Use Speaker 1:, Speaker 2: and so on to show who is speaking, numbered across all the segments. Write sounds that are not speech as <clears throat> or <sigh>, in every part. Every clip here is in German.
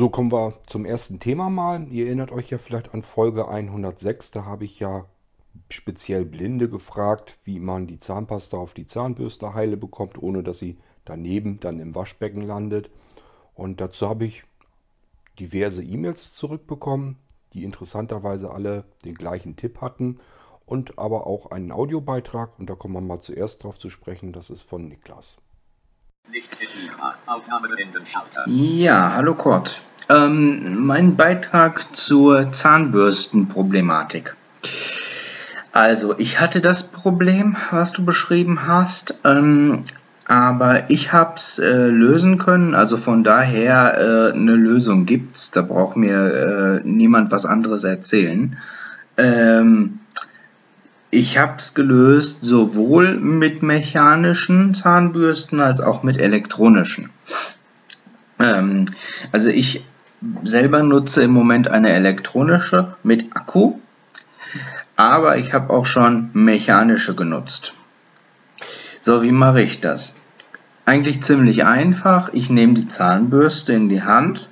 Speaker 1: So kommen wir zum ersten Thema mal. Ihr erinnert euch ja vielleicht an Folge 106. Da habe ich ja speziell Blinde gefragt, wie man die Zahnpasta auf die Zahnbürste heile bekommt, ohne dass sie daneben dann im Waschbecken landet. Und dazu habe ich diverse E-Mails zurückbekommen, die interessanterweise alle den gleichen Tipp hatten und aber auch einen Audiobeitrag. Und da kommen wir mal zuerst drauf zu sprechen. Das ist von Niklas.
Speaker 2: Ja, hallo Kurt. Ähm, mein Beitrag zur Zahnbürstenproblematik. Also, ich hatte das Problem, was du beschrieben hast, ähm, aber ich habe es äh, lösen können. Also von daher äh, eine Lösung gibt's. Da braucht mir äh, niemand was anderes erzählen. Ähm, ich habe es gelöst sowohl mit mechanischen Zahnbürsten als auch mit elektronischen. Ähm, also ich selber nutze im Moment eine elektronische mit Akku, aber ich habe auch schon mechanische genutzt. So, wie mache ich das? Eigentlich ziemlich einfach. Ich nehme die Zahnbürste in die Hand.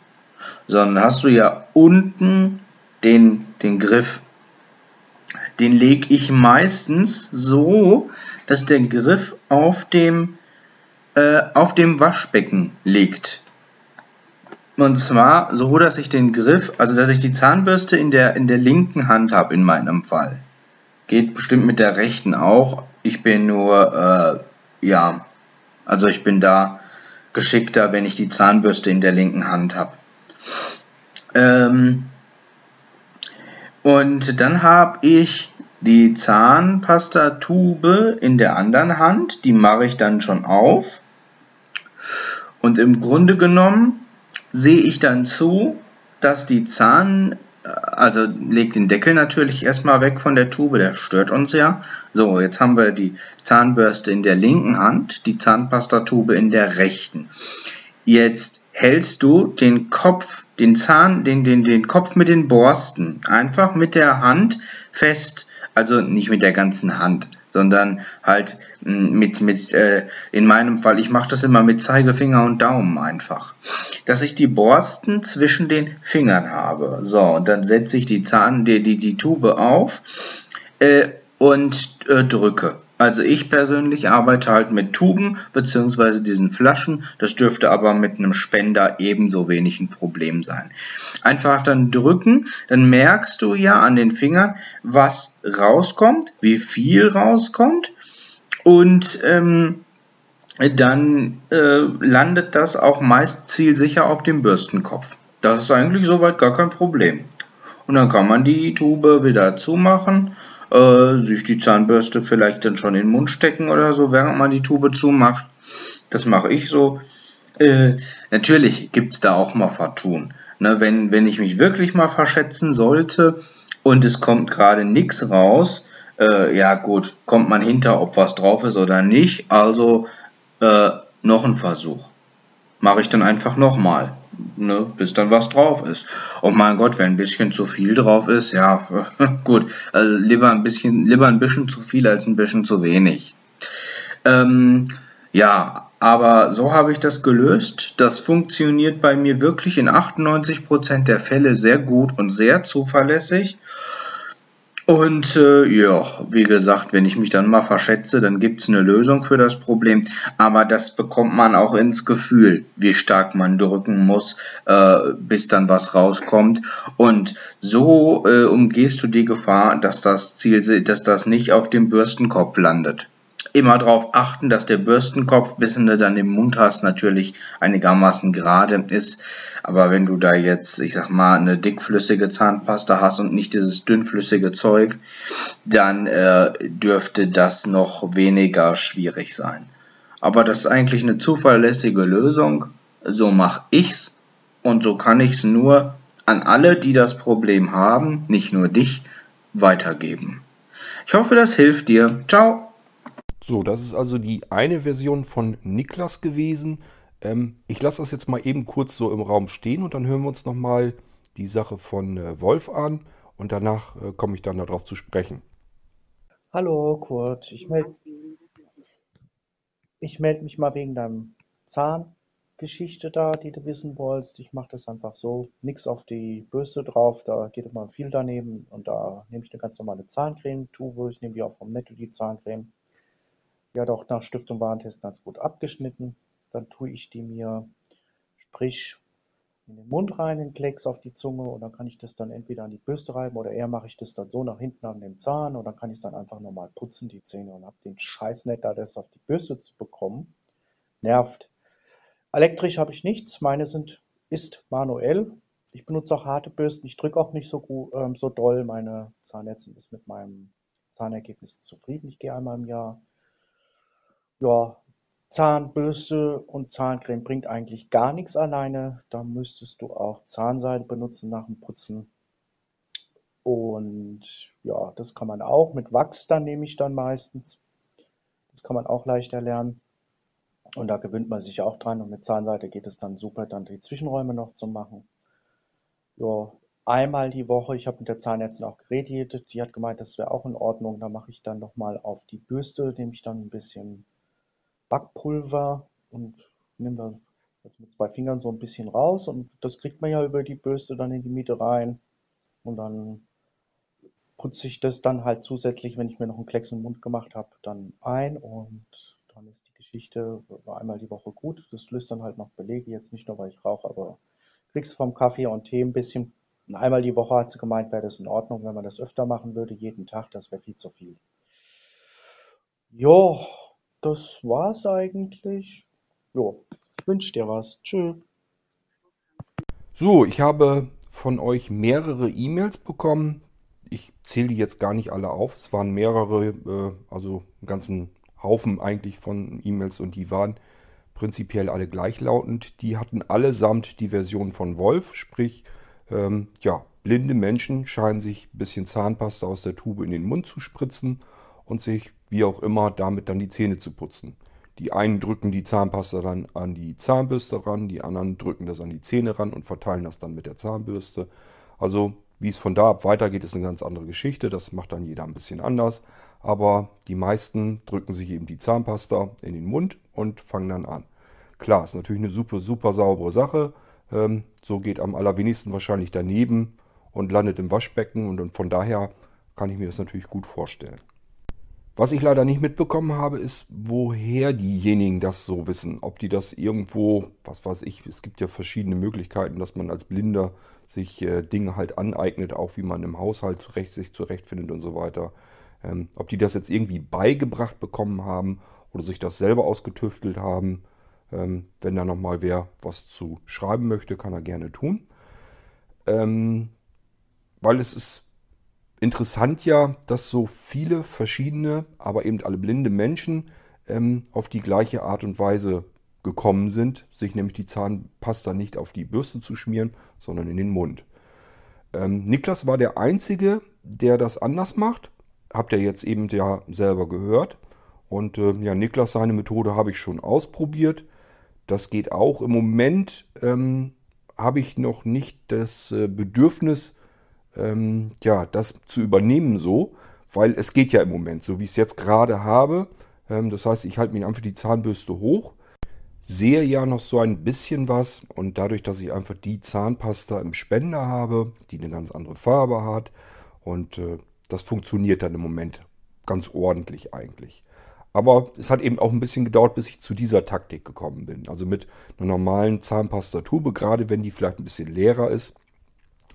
Speaker 2: So, dann hast du ja unten den, den Griff den lege ich meistens so, dass der Griff auf dem, äh, auf dem Waschbecken liegt. Und zwar so, dass ich den Griff, also dass ich die Zahnbürste in der, in der linken Hand habe in meinem Fall. Geht bestimmt mit der rechten auch. Ich bin nur, äh, ja, also ich bin da geschickter, wenn ich die Zahnbürste in der linken Hand habe. Ähm, und dann habe ich die Zahnpastatube in der anderen Hand, die mache ich dann schon auf. Und im Grunde genommen sehe ich dann zu, dass die Zahn, also legt den Deckel natürlich erstmal weg von der Tube, der stört uns ja. So, jetzt haben wir die Zahnbürste in der linken Hand, die Zahnpastatube in der rechten. Jetzt hältst du den Kopf, den Zahn, den, den, den Kopf mit den Borsten einfach mit der Hand fest also nicht mit der ganzen Hand, sondern halt hm, mit, mit äh, in meinem Fall, ich mache das immer mit Zeigefinger und Daumen einfach, dass ich die Borsten zwischen den Fingern habe. So, und dann setze ich die Zahn, die, die, die Tube auf äh, und äh, drücke. Also ich persönlich arbeite halt mit Tuben bzw. diesen Flaschen. Das dürfte aber mit einem Spender ebenso wenig ein Problem sein. Einfach dann drücken, dann merkst du ja an den Fingern, was rauskommt, wie viel rauskommt und ähm, dann äh, landet das auch meist zielsicher auf dem Bürstenkopf. Das ist eigentlich soweit gar kein Problem. Und dann kann man die Tube wieder zumachen äh, sich die Zahnbürste vielleicht dann schon in den Mund stecken oder so, während man die Tube zumacht. Das mache ich so. Äh, natürlich es da auch mal Vertun. Ne, wenn, wenn ich mich wirklich mal verschätzen sollte und es kommt gerade nichts raus, äh, ja gut, kommt man hinter, ob was drauf ist oder nicht. Also äh, noch ein Versuch. Mache ich dann einfach nochmal ne, bis dann was drauf ist. Oh mein Gott, wenn ein bisschen zu viel drauf ist, ja, <laughs> gut, also lieber ein bisschen, lieber ein bisschen zu viel als ein bisschen zu wenig. Ähm, ja, aber so habe ich das gelöst. Das funktioniert bei mir wirklich in 98% der Fälle sehr gut und sehr zuverlässig. Und äh, ja, wie gesagt, wenn ich mich dann mal verschätze, dann gibt's eine Lösung für das Problem. Aber das bekommt man auch ins Gefühl, wie stark man drücken muss, äh, bis dann was rauskommt. Und so äh, umgehst du die Gefahr, dass das Ziel, dass das nicht auf dem Bürstenkopf landet immer darauf achten, dass der Bürstenkopf, bis du dann im Mund hast, natürlich einigermaßen gerade ist. Aber wenn du da jetzt, ich sag mal, eine dickflüssige Zahnpasta hast und nicht dieses dünnflüssige Zeug, dann äh, dürfte das noch weniger schwierig sein. Aber das ist eigentlich eine zuverlässige Lösung. So mache ich's und so kann ich's nur an alle, die das Problem haben, nicht nur dich, weitergeben. Ich hoffe, das hilft dir. Ciao!
Speaker 1: So, das ist also die eine Version von Niklas gewesen. Ähm, ich lasse das jetzt mal eben kurz so im Raum stehen und dann hören wir uns nochmal die Sache von äh, Wolf an und danach äh, komme ich dann darauf zu sprechen.
Speaker 3: Hallo Kurt, ich melde ich meld mich mal wegen deinem Zahn. Geschichte da, die du wissen wolltest. Ich mache das einfach so. Nichts auf die Bürste drauf, da geht immer viel daneben. Und da nehme ich eine ganz normale Zahncreme-Tube. Ich nehme die auch vom Netto, die Zahncreme. Hat auch nach Stiftung Warentest ganz gut abgeschnitten. Dann tue ich die mir, sprich, in den Mund rein, den Klecks auf die Zunge und dann kann ich das dann entweder an die Bürste reiben oder eher mache ich das dann so nach hinten an den Zahn und dann kann ich es dann einfach nochmal putzen, die Zähne und habe den Scheiß nicht da, das auf die Bürste zu bekommen. Nervt. Elektrisch habe ich nichts, meine sind, ist manuell. Ich benutze auch harte Bürsten, ich drücke auch nicht so, gut, ähm, so doll. Meine Zahnärztin ist mit meinem Zahnergebnis zufrieden. Ich gehe einmal im Jahr. Ja, Zahnbürste und Zahncreme bringt eigentlich gar nichts alleine. Da müsstest du auch Zahnseide benutzen nach dem Putzen. Und ja, das kann man auch. Mit Wachs dann nehme ich dann meistens. Das kann man auch leicht erlernen. Und da gewöhnt man sich auch dran. Und mit Zahnseide geht es dann super, dann die Zwischenräume noch zu machen. Ja, einmal die Woche, ich habe mit der Zahnärztin auch geredet, die hat gemeint, das wäre auch in Ordnung. Da mache ich dann nochmal auf die Bürste, nehme ich dann ein bisschen Backpulver und nehme das mit zwei Fingern so ein bisschen raus und das kriegt man ja über die Bürste dann in die Mitte rein und dann putze ich das dann halt zusätzlich, wenn ich mir noch einen Klecks im Mund gemacht habe, dann ein und dann ist die Geschichte einmal die Woche gut. Das löst dann halt noch Belege, jetzt nicht nur, weil ich rauche, aber kriegst du vom Kaffee und Tee ein bisschen. Und einmal die Woche hat sie gemeint, wäre das in Ordnung, wenn man das öfter machen würde, jeden Tag, das wäre viel zu viel. Jo, das war's eigentlich. Jo, ich wünsche dir was. Tschö.
Speaker 1: So, ich habe von euch mehrere E-Mails bekommen. Ich zähle die jetzt gar nicht alle auf. Es waren mehrere, äh, also einen ganzen Haufen eigentlich von E-Mails und die waren prinzipiell alle gleichlautend. Die hatten allesamt die Version von Wolf, sprich, ähm, ja, blinde Menschen scheinen sich ein bisschen Zahnpasta aus der Tube in den Mund zu spritzen und sich, wie auch immer, damit dann die Zähne zu putzen. Die einen drücken die Zahnpasta dann an die Zahnbürste ran, die anderen drücken das an die Zähne ran und verteilen das dann mit der Zahnbürste. Also wie es von da ab weitergeht, ist eine ganz andere Geschichte. Das macht dann jeder ein bisschen anders. Aber die meisten drücken sich eben die Zahnpasta in den Mund und fangen dann an. Klar, ist natürlich eine super, super saubere Sache. Ähm, so geht am allerwenigsten wahrscheinlich daneben und landet im Waschbecken. Und, und von daher kann ich mir das natürlich gut vorstellen. Was ich leider nicht mitbekommen habe, ist, woher diejenigen das so wissen. Ob die das irgendwo, was weiß ich, es gibt ja verschiedene Möglichkeiten, dass man als Blinder sich äh, Dinge halt aneignet, auch wie man im Haushalt zurecht, sich zurechtfindet und so weiter. Ähm, ob die das jetzt irgendwie beigebracht bekommen haben oder sich das selber ausgetüftelt haben. Ähm, wenn da nochmal wer was zu schreiben möchte, kann er gerne tun. Ähm, weil es ist interessant ja, dass so viele verschiedene, aber eben alle blinde Menschen ähm, auf die gleiche Art und Weise gekommen sind, sich nämlich die Zahnpasta nicht auf die Bürste zu schmieren, sondern in den Mund. Ähm, Niklas war der Einzige, der das anders macht. Habt ihr jetzt eben ja selber gehört. Und äh, ja, Niklas, seine Methode habe ich schon ausprobiert. Das geht auch. Im Moment ähm, habe ich noch nicht das äh, Bedürfnis, ähm, ja, das zu übernehmen so, weil es geht ja im Moment, so wie ich es jetzt gerade habe. Ähm, das heißt, ich halte mir einfach die Zahnbürste hoch, sehe ja noch so ein bisschen was und dadurch, dass ich einfach die Zahnpasta im Spender habe, die eine ganz andere Farbe hat und äh, das funktioniert dann im Moment ganz ordentlich eigentlich. Aber es hat eben auch ein bisschen gedauert, bis ich zu dieser Taktik gekommen bin. Also mit einer normalen Zahnpastatube, gerade wenn die vielleicht ein bisschen leerer ist,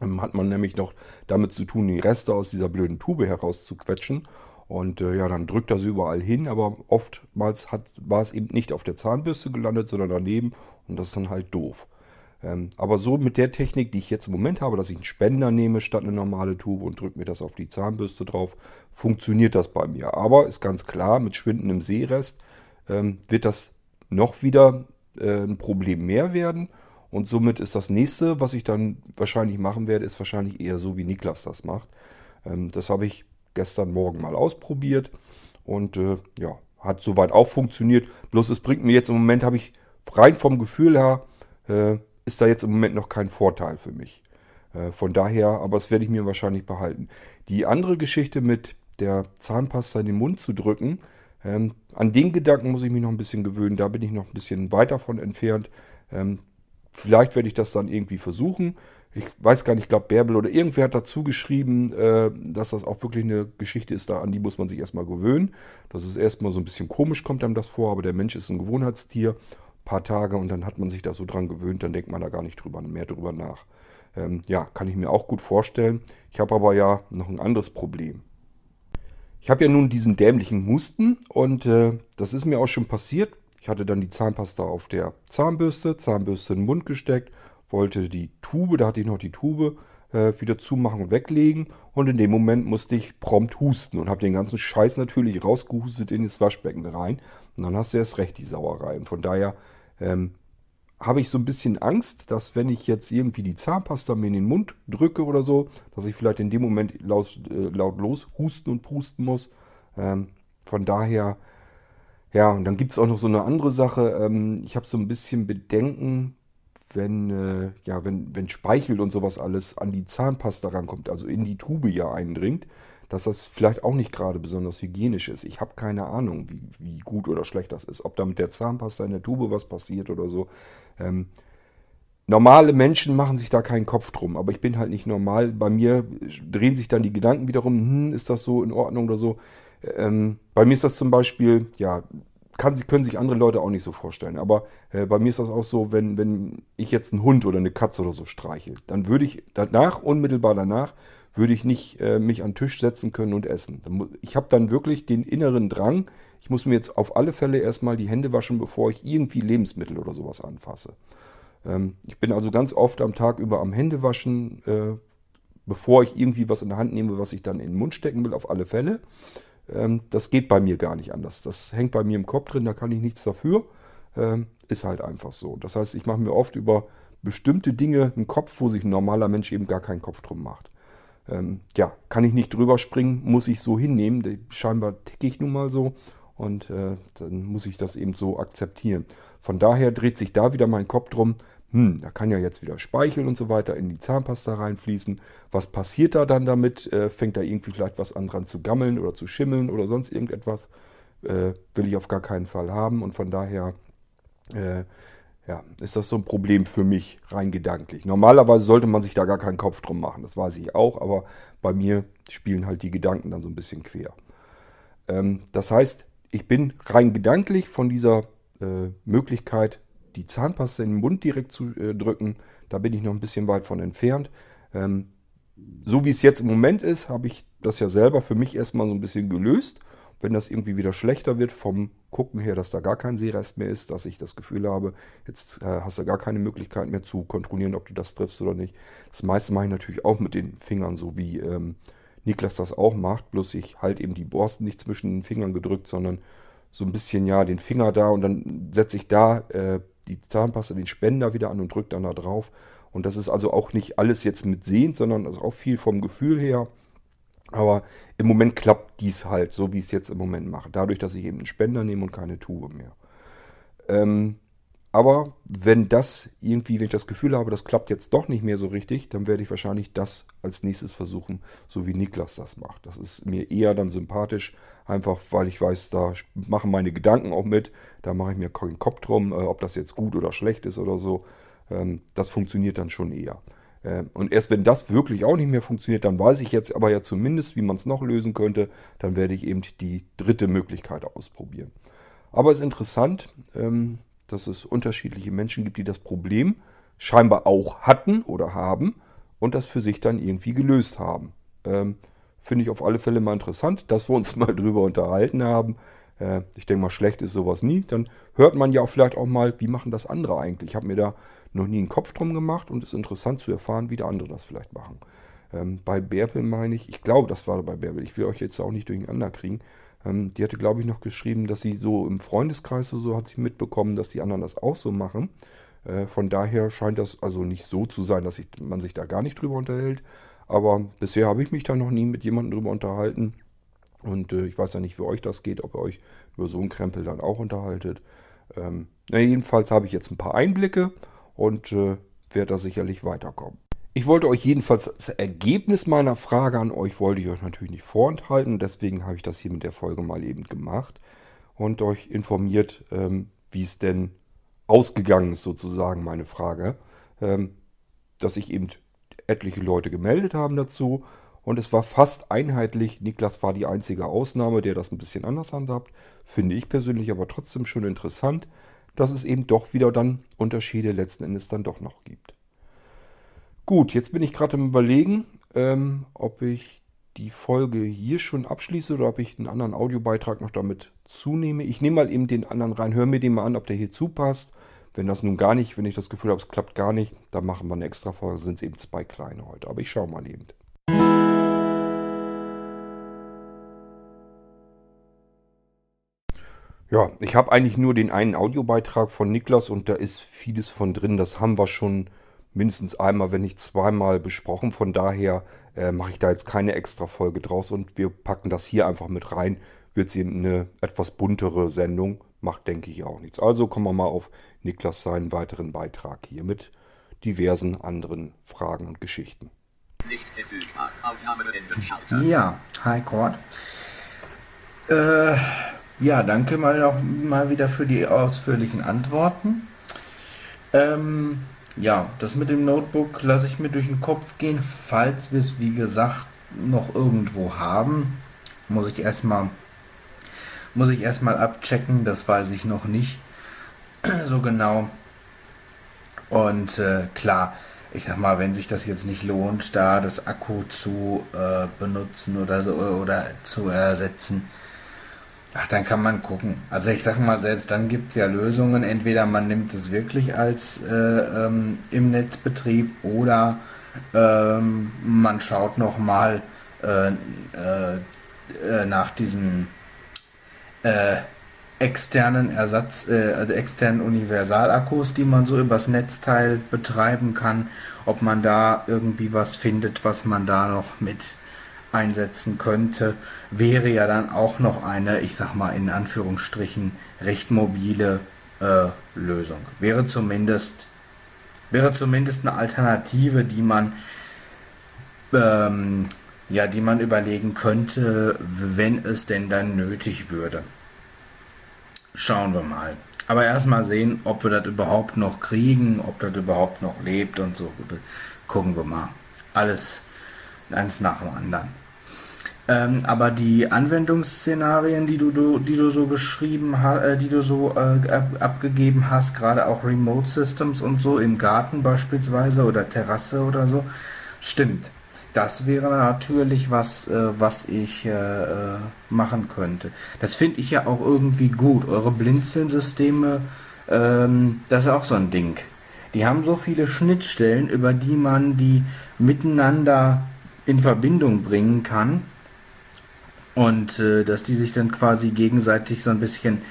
Speaker 1: hat man nämlich noch damit zu tun, die Reste aus dieser blöden Tube herauszuquetschen. Und äh, ja, dann drückt das überall hin, aber oftmals hat, war es eben nicht auf der Zahnbürste gelandet, sondern daneben und das ist dann halt doof. Ähm, aber so mit der Technik, die ich jetzt im Moment habe, dass ich einen Spender nehme statt eine normale Tube und drücke mir das auf die Zahnbürste drauf, funktioniert das bei mir. Aber ist ganz klar, mit schwindendem Seerest ähm, wird das noch wieder äh, ein Problem mehr werden. Und somit ist das nächste, was ich dann wahrscheinlich machen werde, ist wahrscheinlich eher so, wie Niklas das macht. Ähm, das habe ich gestern Morgen mal ausprobiert und äh, ja, hat soweit auch funktioniert. Bloß es bringt mir jetzt im Moment, habe ich rein vom Gefühl her, äh, ist da jetzt im Moment noch kein Vorteil für mich. Äh, von daher, aber das werde ich mir wahrscheinlich behalten. Die andere Geschichte mit der Zahnpasta in den Mund zu drücken, ähm, an den Gedanken muss ich mich noch ein bisschen gewöhnen. Da bin ich noch ein bisschen weit davon entfernt. Ähm, vielleicht werde ich das dann irgendwie versuchen. Ich weiß gar nicht, ich glaube Bärbel oder irgendwer hat dazu geschrieben, äh, dass das auch wirklich eine Geschichte ist, da an die muss man sich erstmal gewöhnen. Dass es erstmal so ein bisschen komisch kommt einem das vor, aber der Mensch ist ein Gewohnheitstier. Ein paar Tage und dann hat man sich da so dran gewöhnt, dann denkt man da gar nicht drüber, mehr drüber nach. Ähm, ja, kann ich mir auch gut vorstellen. Ich habe aber ja noch ein anderes Problem. Ich habe ja nun diesen dämlichen Husten und äh, das ist mir auch schon passiert. Ich hatte dann die Zahnpasta auf der Zahnbürste, Zahnbürste in den Mund gesteckt, wollte die Tube, da hatte ich noch die Tube, äh, wieder zumachen und weglegen. Und in dem Moment musste ich prompt husten und habe den ganzen Scheiß natürlich rausgehustet in das Waschbecken rein. Und dann hast du erst recht die Sauerei. Und von daher ähm, habe ich so ein bisschen Angst, dass wenn ich jetzt irgendwie die Zahnpasta mir in den Mund drücke oder so, dass ich vielleicht in dem Moment laut, äh, lautlos husten und pusten muss. Ähm, von daher, ja, und dann gibt es auch noch so eine andere Sache. Ähm, ich habe so ein bisschen Bedenken, wenn, äh, ja, wenn, wenn Speichel und sowas alles an die Zahnpasta rankommt, also in die Tube ja eindringt, dass das vielleicht auch nicht gerade besonders hygienisch ist. Ich habe keine Ahnung, wie, wie gut oder schlecht das ist. Ob da mit der Zahnpasta in der Tube was passiert oder so. Ähm, normale Menschen machen sich da keinen Kopf drum, aber ich bin halt nicht normal. Bei mir drehen sich dann die Gedanken wiederum, hm, ist das so in Ordnung oder so. Ähm, bei mir ist das zum Beispiel, ja, kann, können sich andere Leute auch nicht so vorstellen. Aber äh, bei mir ist das auch so, wenn, wenn ich jetzt einen Hund oder eine Katze oder so streichel, dann würde ich danach, unmittelbar danach, würde ich nicht äh, mich an den Tisch setzen können und essen. Ich habe dann wirklich den inneren Drang, ich muss mir jetzt auf alle Fälle erstmal die Hände waschen, bevor ich irgendwie Lebensmittel oder sowas anfasse. Ähm, ich bin also ganz oft am Tag über am Händewaschen, äh, bevor ich irgendwie was in der Hand nehme, was ich dann in den Mund stecken will, auf alle Fälle. Ähm, das geht bei mir gar nicht anders. Das hängt bei mir im Kopf drin, da kann ich nichts dafür. Ähm, ist halt einfach so. Das heißt, ich mache mir oft über bestimmte Dinge einen Kopf, wo sich ein normaler Mensch eben gar keinen Kopf drum macht. Ähm, ja, kann ich nicht drüber springen, muss ich so hinnehmen. Scheinbar ticke ich nun mal so und äh, dann muss ich das eben so akzeptieren. Von daher dreht sich da wieder mein Kopf drum. Hm, da kann ja jetzt wieder Speichel und so weiter in die Zahnpasta reinfließen. Was passiert da dann damit? Äh, fängt da irgendwie vielleicht was an dran zu gammeln oder zu schimmeln oder sonst irgendetwas? Äh, will ich auf gar keinen Fall haben und von daher äh, ja, ist das so ein Problem für mich, rein gedanklich. Normalerweise sollte man sich da gar keinen Kopf drum machen, das weiß ich auch, aber bei mir spielen halt die Gedanken dann so ein bisschen quer. Ähm, das heißt, ich bin rein gedanklich von dieser äh, Möglichkeit, die Zahnpasta in den Mund direkt zu äh, drücken, da bin ich noch ein bisschen weit von entfernt. Ähm, so wie es jetzt im Moment ist, habe ich das ja selber für mich erstmal so ein bisschen gelöst wenn das irgendwie wieder schlechter wird vom Gucken her, dass da gar kein Seerest mehr ist, dass ich das Gefühl habe, jetzt äh, hast du gar keine Möglichkeit mehr zu kontrollieren, ob du das triffst oder nicht. Das meiste mache ich natürlich auch mit den Fingern, so wie ähm, Niklas das auch macht, bloß ich halt eben die Borsten nicht zwischen den Fingern gedrückt, sondern so ein bisschen ja den Finger da und dann setze ich da äh, die Zahnpasta, den Spender wieder an und drücke dann da drauf. Und das ist also auch nicht alles jetzt mit Sehen, sondern also auch viel vom Gefühl her. Aber im Moment klappt dies halt, so wie ich es jetzt im Moment mache. Dadurch, dass ich eben einen Spender nehme und keine Tube mehr. Ähm, aber wenn das irgendwie, wenn ich das Gefühl habe, das klappt jetzt doch nicht mehr so richtig, dann werde ich wahrscheinlich das als nächstes versuchen, so wie Niklas das macht. Das ist mir eher dann sympathisch, einfach weil ich weiß, da machen meine Gedanken auch mit. Da mache ich mir keinen Kopf drum, äh, ob das jetzt gut oder schlecht ist oder so. Ähm, das funktioniert dann schon eher. Ähm, und erst wenn das wirklich auch nicht mehr funktioniert, dann weiß ich jetzt aber ja zumindest, wie man es noch lösen könnte. Dann werde ich eben die dritte Möglichkeit ausprobieren. Aber es ist interessant, ähm, dass es unterschiedliche Menschen gibt, die das Problem scheinbar auch hatten oder haben und das für sich dann irgendwie gelöst haben. Ähm, finde ich auf alle Fälle mal interessant, <laughs> dass wir uns mal drüber unterhalten haben. Äh, ich denke mal, schlecht ist sowas nie. Dann hört man ja auch vielleicht auch mal, wie machen das andere eigentlich. Ich habe mir da noch nie einen Kopf drum gemacht und es ist interessant zu erfahren, wie der andere das vielleicht machen. Ähm, bei Bärbel meine ich, ich glaube, das war bei Bärbel, ich will euch jetzt auch nicht durcheinander kriegen. Ähm, die hatte, glaube ich, noch geschrieben, dass sie so im Freundeskreis oder so hat sie mitbekommen, dass die anderen das auch so machen. Äh, von daher scheint das also nicht so zu sein, dass ich, man sich da gar nicht drüber unterhält. Aber bisher habe ich mich da noch nie mit jemandem drüber unterhalten. Und äh, ich weiß ja nicht, wie euch das geht, ob ihr euch über so einen Krempel dann auch unterhaltet. Ähm, na, jedenfalls habe ich jetzt ein paar Einblicke und äh, werde da sicherlich weiterkommen. Ich wollte euch jedenfalls das Ergebnis meiner Frage an euch, wollte ich euch natürlich nicht vorenthalten. Deswegen habe ich das hier mit der Folge mal eben gemacht und euch informiert, ähm, wie es denn ausgegangen ist sozusagen meine Frage, ähm, dass sich eben etliche Leute gemeldet haben dazu und es war fast einheitlich. Niklas war die einzige Ausnahme, der das ein bisschen anders handhabt. Finde ich persönlich aber trotzdem schon interessant, dass es eben doch wieder dann Unterschiede letzten Endes dann doch noch gibt. Gut, jetzt bin ich gerade im Überlegen, ähm, ob ich die Folge hier schon abschließe oder ob ich einen anderen Audiobeitrag noch damit zunehme. Ich nehme mal eben den anderen rein, höre mir den mal an, ob der hier zupasst. Wenn das nun gar nicht, wenn ich das Gefühl habe, es klappt gar nicht, dann machen wir eine extra Folge, sind es eben zwei kleine heute. Aber ich schaue mal eben. Ja, ich habe eigentlich nur den einen Audiobeitrag von Niklas und da ist vieles von drin. Das haben wir schon mindestens einmal, wenn nicht zweimal besprochen. Von daher äh, mache ich da jetzt keine extra Folge draus und wir packen das hier einfach mit rein. Wird sie eine etwas buntere Sendung. Macht, denke ich, auch nichts. Also kommen wir mal auf Niklas seinen weiteren Beitrag hier mit diversen anderen Fragen und Geschichten.
Speaker 2: Ja, hi Cord. Äh, ja, danke mal, auch, mal wieder für die ausführlichen Antworten. Ähm, ja, das mit dem Notebook lasse ich mir durch den Kopf gehen, falls wir es wie gesagt noch irgendwo haben. Muss ich erstmal muss ich erstmal abchecken, das weiß ich noch nicht <clears throat> so genau. Und äh, klar, ich sag mal, wenn sich das jetzt nicht lohnt, da das Akku zu äh, benutzen oder so oder zu ersetzen, ach, dann kann man gucken. Also ich sag mal, selbst dann gibt es ja Lösungen. Entweder man nimmt es wirklich als äh, ähm, im Netzbetrieb oder ähm, man schaut nochmal äh, äh, äh, nach diesen äh, externen Ersatz, äh, also externen Universalakkus, die man so übers Netzteil betreiben kann, ob man da irgendwie was findet, was man da noch mit einsetzen könnte, wäre ja dann auch noch eine, ich sag mal in Anführungsstrichen, recht mobile äh, Lösung. Wäre zumindest, wäre zumindest eine Alternative, die man ähm, ja, die man überlegen könnte, wenn es denn dann nötig würde. Schauen wir mal. Aber erstmal sehen, ob wir das überhaupt noch kriegen, ob das überhaupt noch lebt und so. Gucken wir mal. Alles eins nach dem anderen. Ähm, aber die Anwendungsszenarien, die du, du, die du so geschrieben hast, äh, die du so äh, ab, abgegeben hast, gerade auch Remote Systems und so im Garten beispielsweise oder Terrasse oder so, stimmt. Das wäre natürlich was, äh, was ich äh, äh, machen könnte. Das finde ich ja auch irgendwie gut. Eure Blinzeln-Systeme, ähm, das ist auch so ein Ding. Die haben so viele Schnittstellen, über die man die miteinander in Verbindung bringen kann. Und äh, dass die sich dann quasi gegenseitig so ein bisschen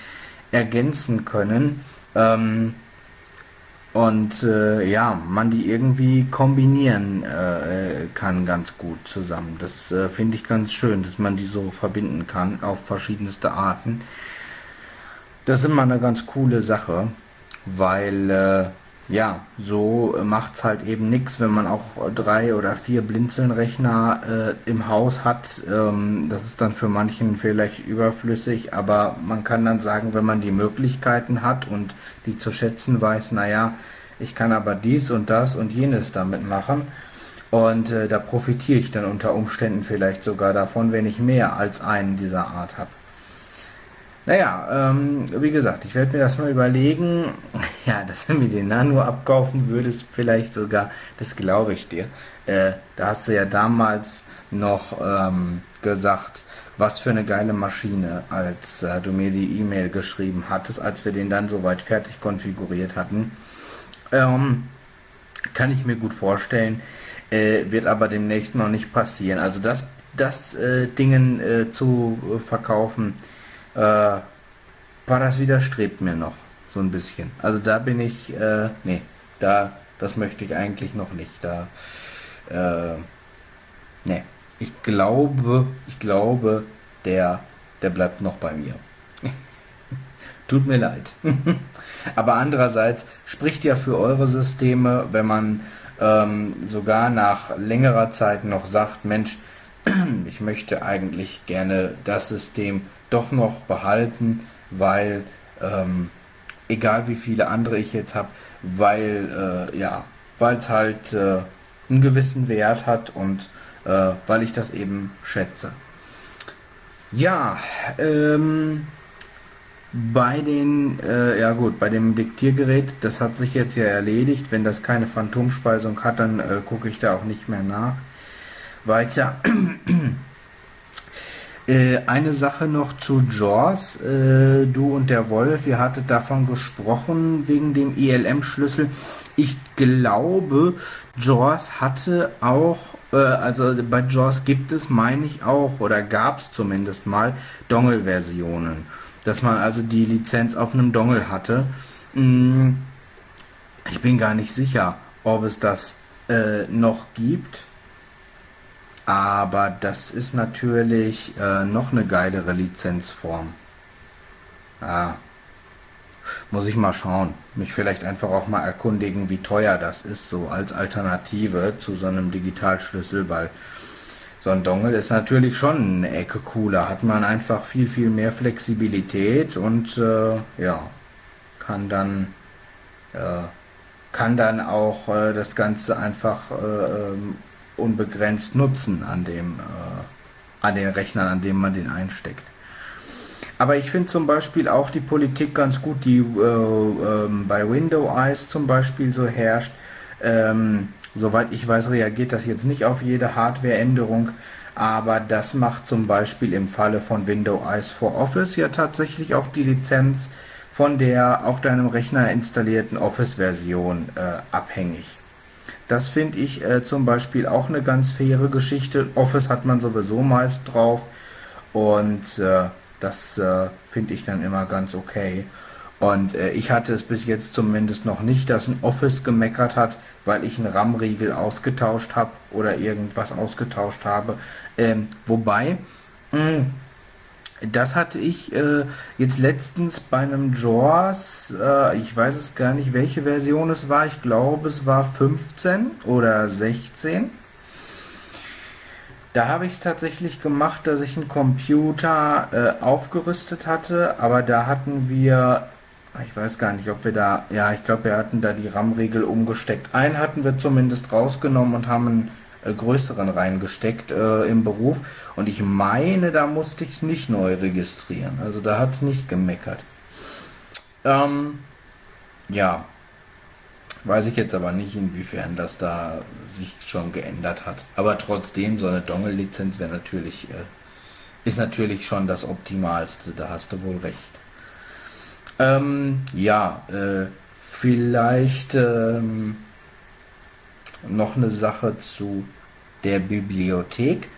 Speaker 2: ergänzen können. Ähm, und äh, ja, man die irgendwie kombinieren äh, kann ganz gut zusammen. Das äh, finde ich ganz schön, dass man die so verbinden kann auf verschiedenste Arten. Das ist immer eine ganz coole Sache, weil äh, ja, so macht es halt eben nichts, wenn man auch drei oder vier Blinzelnrechner äh, im Haus hat. Ähm, das ist dann für manchen vielleicht überflüssig, aber man kann dann sagen, wenn man die Möglichkeiten hat und die zu schätzen weiß, naja, ich kann aber dies und das und jenes damit machen. Und äh, da profitiere ich dann unter Umständen vielleicht sogar davon, wenn ich mehr als einen dieser Art habe. Naja, ähm, wie gesagt, ich werde mir das mal überlegen. <laughs> Ja, dass du mir den Nano abkaufen würdest, vielleicht sogar, das glaube ich dir. Äh, da hast du ja damals noch ähm, gesagt, was für eine geile Maschine, als äh, du mir die E-Mail geschrieben hattest, als wir den dann soweit fertig konfiguriert hatten. Ähm, kann ich mir gut vorstellen, äh, wird aber demnächst noch nicht passieren. Also das, das äh, Dingen äh, zu verkaufen, äh, das widerstrebt mir noch so ein bisschen. Also da bin ich, äh, nee, da, das möchte ich eigentlich noch nicht. Da, äh, nee, ich glaube, ich glaube, der, der bleibt noch bei mir. <laughs> Tut mir leid. <laughs> Aber andererseits spricht ja für eure Systeme, wenn man ähm, sogar nach längerer Zeit noch sagt, Mensch, <clears throat> ich möchte eigentlich gerne das System doch noch behalten, weil ähm, egal wie viele andere ich jetzt habe, weil äh, ja, weil es halt äh, einen gewissen Wert hat und äh, weil ich das eben schätze. Ja, ähm, bei den, äh, ja gut, bei dem Diktiergerät, das hat sich jetzt ja erledigt. Wenn das keine Phantomspeisung hat, dann äh, gucke ich da auch nicht mehr nach. Weiter. <clears throat> äh, eine Sache noch zu Jaws. Äh, du und der Wolf, ihr hattet davon gesprochen wegen dem ILM-Schlüssel. Ich glaube, Jaws hatte auch äh, also bei JAWS gibt es, meine ich auch, oder gab es zumindest mal, Dongle-Versionen. Dass man also die Lizenz auf einem Dongle hatte. Hm, ich bin gar nicht sicher, ob es das noch gibt. Aber das ist natürlich äh, noch eine geilere Lizenzform. Ah, muss ich mal schauen. Mich vielleicht einfach auch mal erkundigen, wie teuer das ist, so als Alternative zu so einem Digitalschlüssel, weil so ein Dongle ist natürlich schon eine Ecke cooler. Hat man einfach viel, viel mehr Flexibilität und äh, ja, kann dann, äh, kann dann auch äh, das Ganze einfach äh, ähm, unbegrenzt nutzen an dem, äh, an den Rechnern, an dem man den einsteckt. Aber ich finde zum Beispiel auch die Politik ganz gut, die äh, ähm, bei Window Eyes zum Beispiel so herrscht. Ähm, soweit ich weiß, reagiert das jetzt nicht auf jede Hardware-Änderung, aber das macht zum Beispiel im Falle von Window Eyes for Office ja tatsächlich auch die Lizenz von der auf deinem Rechner installierten Office-Version äh, abhängig. Das finde ich äh, zum Beispiel auch eine ganz faire Geschichte. Office hat man sowieso meist drauf und äh, das äh, finde ich dann immer ganz okay. Und äh, ich hatte es bis jetzt zumindest noch nicht, dass ein Office gemeckert hat, weil ich einen RAM-Riegel ausgetauscht habe oder irgendwas ausgetauscht habe. Ähm, wobei, mh, hm, das hatte ich äh, jetzt letztens bei einem JAWS, äh, ich weiß es gar nicht, welche Version es war. Ich glaube, es war 15 oder 16. Da habe ich es tatsächlich gemacht, dass ich einen Computer äh, aufgerüstet hatte, aber da hatten wir, ich weiß gar nicht, ob wir da, ja, ich glaube, wir hatten da die RAM-Regel umgesteckt. Einen hatten wir zumindest rausgenommen und haben einen größeren reingesteckt äh, im Beruf. Und ich meine, da musste ich es nicht neu registrieren. Also da hat es nicht gemeckert. Ähm, ja, Weiß ich jetzt aber nicht, inwiefern das da sich schon geändert hat. Aber trotzdem, so eine Dongle-Lizenz wäre natürlich, äh, ist natürlich schon das Optimalste, da hast du wohl recht. Ähm, ja, äh, vielleicht ähm, noch eine Sache zu der Bibliothek.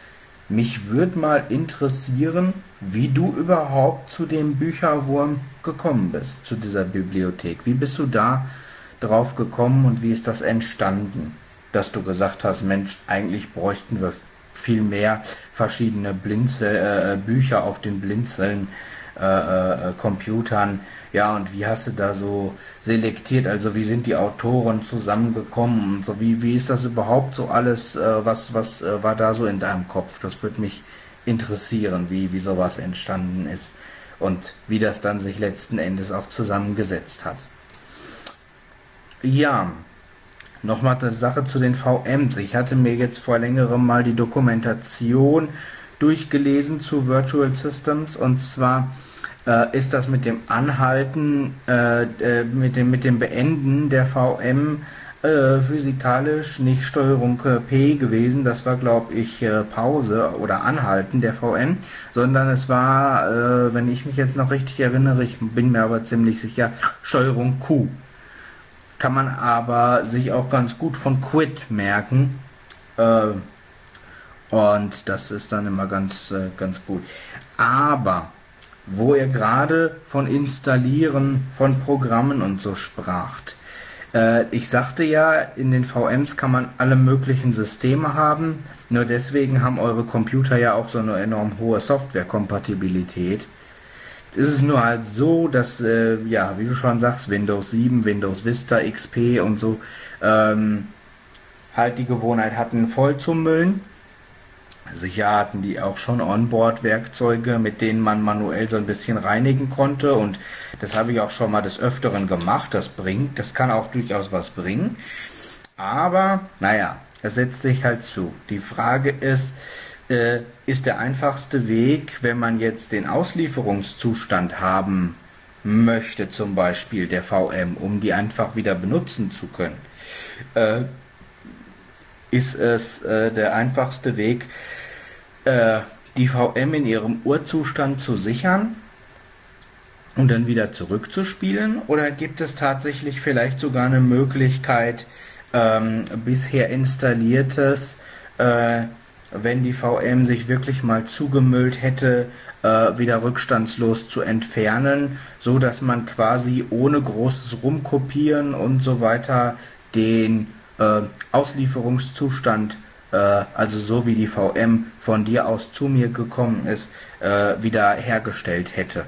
Speaker 2: Mich würde mal interessieren, wie du überhaupt zu dem Bücherwurm gekommen bist, zu dieser Bibliothek. Wie bist du da drauf gekommen und wie ist das entstanden? Dass du gesagt hast, Mensch, eigentlich bräuchten wir viel mehr verschiedene Blinzel, äh, Bücher auf den Blinzeln, äh, äh, Computern. Ja, und wie hast du da so selektiert? Also wie sind die Autoren zusammengekommen und so? Wie, wie ist das überhaupt so alles? Äh, was was äh, war da so in deinem Kopf? Das würde mich interessieren, wie, wie sowas entstanden ist und wie das dann sich letzten Endes auch zusammengesetzt hat. Ja, nochmal eine Sache zu den VMs. Ich hatte mir jetzt vor längerem mal die Dokumentation durchgelesen zu Virtual Systems und zwar äh, ist das mit dem Anhalten, äh, äh, mit, dem, mit dem Beenden der VM äh, physikalisch nicht Steuerung äh, P gewesen. Das war, glaube ich, Pause oder Anhalten der VM, sondern es war, wenn ich mich jetzt noch richtig erinnere, ich bin mir aber ziemlich sicher, Steuerung Q kann man aber sich auch ganz gut von Quit merken. Äh, und das ist dann immer ganz, äh, ganz gut. Aber wo ihr gerade von Installieren von Programmen und so spracht. Äh, ich sagte ja, in den VMs kann man alle möglichen Systeme haben. Nur deswegen haben eure Computer ja auch so eine enorm hohe Softwarekompatibilität ist es nur halt so, dass, äh, ja, wie du schon sagst, Windows 7, Windows Vista, XP und so, ähm, halt die Gewohnheit hatten, voll zu müllen. Sicher hatten die auch schon Onboard-Werkzeuge, mit denen man manuell so ein bisschen reinigen konnte. Und das habe ich auch schon mal des Öfteren gemacht. Das bringt, das kann auch durchaus was bringen. Aber, naja, es setzt sich halt zu. Die Frage ist, äh, ist der einfachste Weg, wenn man jetzt den Auslieferungszustand haben möchte, zum Beispiel der VM, um die einfach wieder benutzen zu können, äh, ist es äh, der einfachste Weg, äh, die VM in ihrem Urzustand zu sichern und dann wieder zurückzuspielen? Oder gibt es tatsächlich vielleicht sogar eine Möglichkeit, ähm, bisher installiertes, äh, wenn die VM sich wirklich mal zugemüllt hätte, äh, wieder rückstandslos zu entfernen, so dass man quasi ohne großes Rumkopieren und so weiter den äh, Auslieferungszustand, äh, also so wie die VM von dir aus zu mir gekommen ist, äh, wieder hergestellt hätte.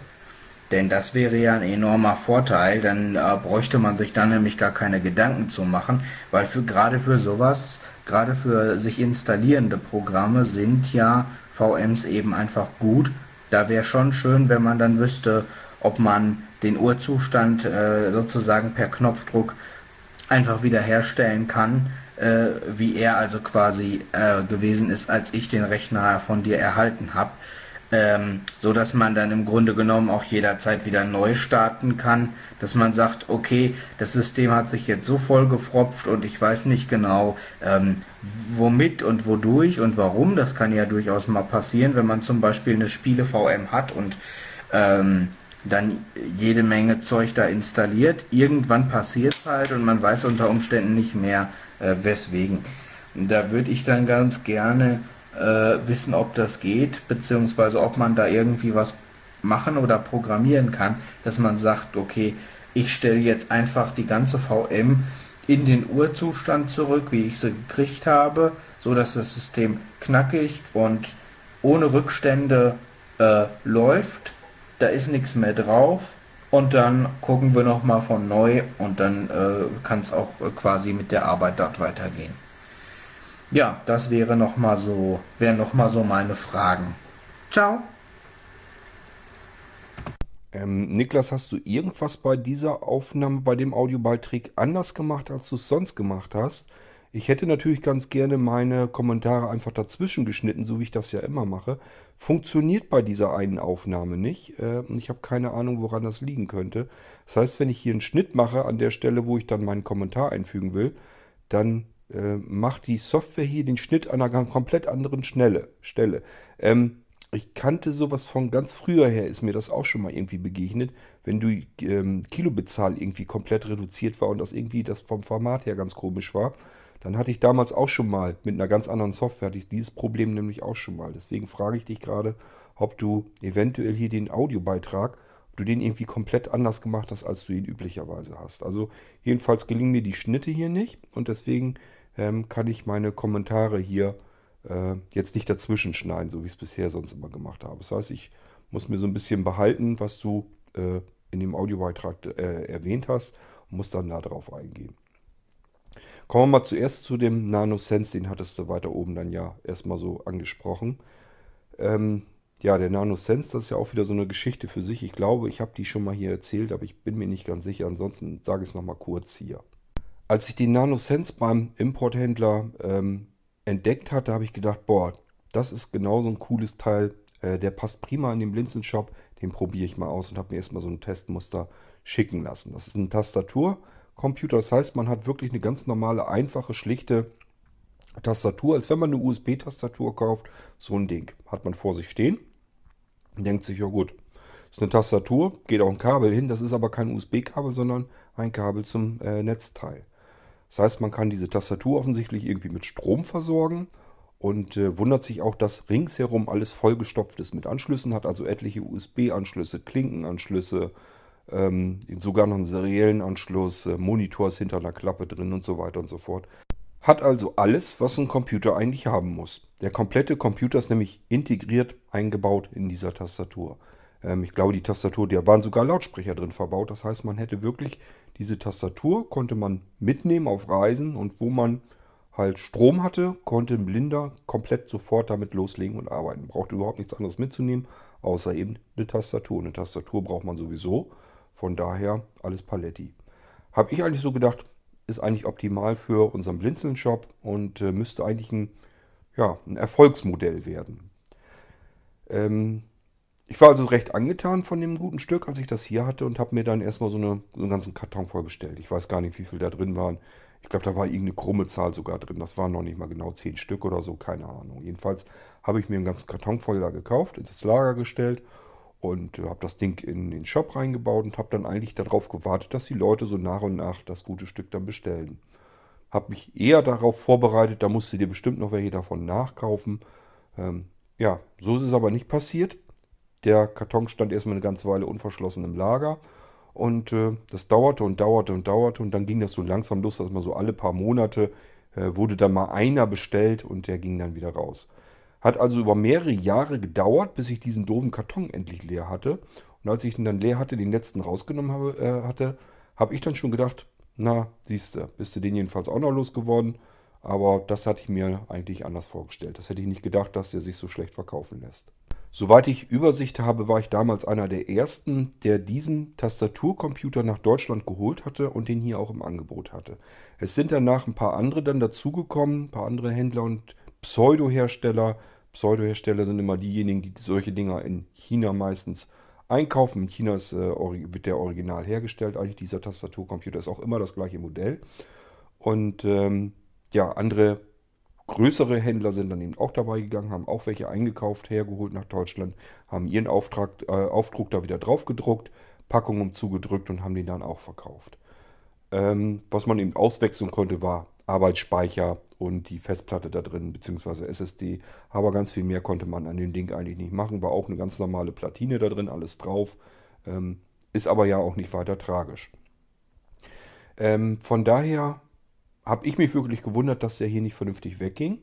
Speaker 2: Denn das wäre ja ein enormer Vorteil, dann äh, bräuchte man sich dann nämlich gar keine Gedanken zu machen, weil für gerade für sowas, gerade für sich installierende Programme sind ja VMs eben einfach gut. Da wäre schon schön, wenn man dann wüsste, ob man den Urzustand äh, sozusagen per Knopfdruck einfach wiederherstellen kann, äh, wie er also quasi äh, gewesen ist, als ich den Rechner von dir erhalten habe ähm, so dass man dann im Grunde genommen auch jederzeit wieder neu starten kann, dass man sagt, okay, das System hat sich jetzt so voll gefropft und ich weiß nicht genau, ähm, womit und wodurch und warum. Das kann ja durchaus mal passieren, wenn man zum Beispiel eine Spiele-VM hat und ähm, dann jede Menge Zeug da installiert. Irgendwann passiert es halt und man weiß unter Umständen nicht mehr, äh, weswegen. Da würde ich dann ganz gerne äh, wissen, ob das geht, beziehungsweise ob man da irgendwie was machen oder programmieren kann, dass man sagt, okay, ich stelle jetzt einfach die ganze VM in den Urzustand zurück, wie ich sie gekriegt habe, so dass das System knackig und ohne Rückstände äh, läuft. Da ist nichts mehr drauf und dann gucken wir nochmal von neu und dann äh, kann es auch äh, quasi mit der Arbeit dort weitergehen. Ja, das wäre noch mal so, wären noch mal so meine Fragen. Ciao.
Speaker 1: Ähm, Niklas, hast du irgendwas bei dieser Aufnahme, bei dem Audiobeitrag anders gemacht, als du es sonst gemacht hast? Ich hätte natürlich ganz gerne meine Kommentare einfach dazwischen geschnitten, so wie ich das ja immer mache. Funktioniert bei dieser einen Aufnahme nicht. Äh, ich habe keine Ahnung, woran das liegen könnte. Das heißt, wenn ich hier einen Schnitt mache an der Stelle, wo ich dann meinen Kommentar einfügen will, dann äh, macht die Software hier den Schnitt an einer komplett anderen Stelle. Ähm, ich kannte sowas von ganz früher her, ist mir das auch schon mal irgendwie begegnet, wenn die ähm, Kilobezahl irgendwie komplett reduziert war und das irgendwie das vom Format her ganz komisch war. Dann hatte ich damals auch schon mal mit einer ganz anderen Software, hatte ich dieses Problem nämlich auch schon mal. Deswegen frage ich dich gerade, ob du eventuell hier den Audiobeitrag du den irgendwie komplett anders gemacht hast, als du ihn üblicherweise hast. Also jedenfalls gelingen mir die Schnitte hier nicht und deswegen ähm, kann ich meine Kommentare hier äh, jetzt nicht dazwischen schneiden, so wie ich es bisher sonst immer gemacht habe. Das heißt, ich muss mir so ein bisschen behalten, was du äh, in dem Audiobeitrag äh, erwähnt hast und muss dann darauf eingehen. Kommen wir mal zuerst zu dem NanoSense, den hattest du weiter oben dann ja erstmal so angesprochen. Ähm, ja, der NanoSense, das ist ja auch wieder so eine Geschichte für sich. Ich glaube, ich habe die schon mal hier erzählt, aber ich bin mir nicht ganz sicher. Ansonsten sage ich es nochmal kurz hier. Als ich die NanoSense beim Importhändler ähm, entdeckt hatte, habe ich gedacht, boah, das ist genau so ein cooles Teil. Äh, der passt prima in den Blinzeln-Shop. Den probiere ich mal aus und habe mir erstmal so ein Testmuster schicken lassen. Das ist ein Tastaturcomputer. Das heißt, man hat wirklich eine ganz normale, einfache, schlichte Tastatur, als wenn man eine USB-Tastatur kauft. So ein Ding hat man vor sich stehen. Denkt sich, ja gut, ist eine Tastatur, geht auch ein Kabel hin. Das ist aber kein USB-Kabel, sondern ein Kabel zum äh, Netzteil. Das heißt, man kann diese Tastatur offensichtlich irgendwie mit Strom versorgen und äh, wundert sich auch, dass ringsherum alles vollgestopft ist mit Anschlüssen, hat also etliche USB-Anschlüsse, Klinkenanschlüsse, ähm, sogar noch einen seriellen Anschluss, äh, Monitors hinter einer Klappe drin und so weiter und so fort. Hat also alles, was ein Computer eigentlich haben muss. Der komplette Computer ist nämlich integriert eingebaut in dieser Tastatur. Ähm, ich glaube, die Tastatur, da waren sogar Lautsprecher drin verbaut. Das heißt, man hätte wirklich diese Tastatur, konnte man mitnehmen auf Reisen und wo man halt Strom hatte, konnte ein Blinder komplett sofort damit loslegen und arbeiten. Brauchte überhaupt nichts anderes mitzunehmen, außer eben eine Tastatur. Eine Tastatur braucht man sowieso. Von daher alles Paletti. Habe ich eigentlich so gedacht, ist eigentlich optimal für unseren Blinzeln-Shop und äh, müsste eigentlich ein, ja, ein Erfolgsmodell werden. Ähm, ich war also recht angetan von dem guten Stück, als ich das hier hatte und habe mir dann erstmal so, eine, so einen ganzen Karton vollbestellt. Ich weiß gar nicht, wie viel da drin waren. Ich glaube, da war irgendeine krumme Zahl sogar drin. Das waren noch nicht mal genau 10 Stück oder so, keine Ahnung. Jedenfalls habe ich mir einen ganzen Karton voll da gekauft, ins Lager gestellt und äh, habe das Ding in den Shop reingebaut und habe dann eigentlich darauf gewartet, dass die Leute so nach und nach das gute Stück dann bestellen. Habe mich eher darauf vorbereitet, da musst du dir bestimmt noch welche davon nachkaufen. Ähm, ja, so ist es aber nicht passiert. Der Karton stand erstmal eine ganze Weile unverschlossen im Lager. Und äh, das dauerte und dauerte und dauerte. Und dann ging das so langsam los, dass man so alle paar Monate äh, wurde dann mal einer bestellt und der ging dann wieder raus. Hat also über mehrere Jahre gedauert, bis ich diesen doofen Karton endlich leer hatte. Und als ich ihn dann leer hatte, den letzten rausgenommen habe, äh, hatte, habe ich dann schon gedacht, na, siehst du, bist du den jedenfalls auch noch losgeworden. Aber das hatte ich mir eigentlich anders vorgestellt. Das hätte ich nicht gedacht, dass der sich so schlecht verkaufen lässt. Soweit ich Übersicht habe, war ich damals einer der ersten, der diesen Tastaturcomputer nach Deutschland geholt hatte und den hier auch im Angebot hatte. Es sind danach ein paar andere dann dazugekommen, ein paar andere Händler und Pseudo-Hersteller. Pseudo-Hersteller sind immer diejenigen, die solche Dinger in China meistens einkaufen. In China ist, äh, wird der Original hergestellt. Eigentlich dieser Tastaturcomputer ist auch immer das gleiche Modell. Und ähm, ja, andere Größere Händler sind dann eben auch dabei gegangen, haben auch welche eingekauft, hergeholt nach Deutschland, haben ihren Auftrag, äh, Aufdruck da wieder drauf gedruckt, Packungen zugedrückt und haben den dann auch verkauft. Ähm, was man eben auswechseln konnte, war Arbeitsspeicher und die Festplatte da drin, beziehungsweise SSD. Aber ganz viel mehr konnte man an dem Ding eigentlich nicht machen. War auch eine ganz normale Platine da drin, alles drauf. Ähm, ist aber ja auch nicht weiter tragisch. Ähm, von daher habe ich mich wirklich gewundert, dass der hier nicht vernünftig wegging.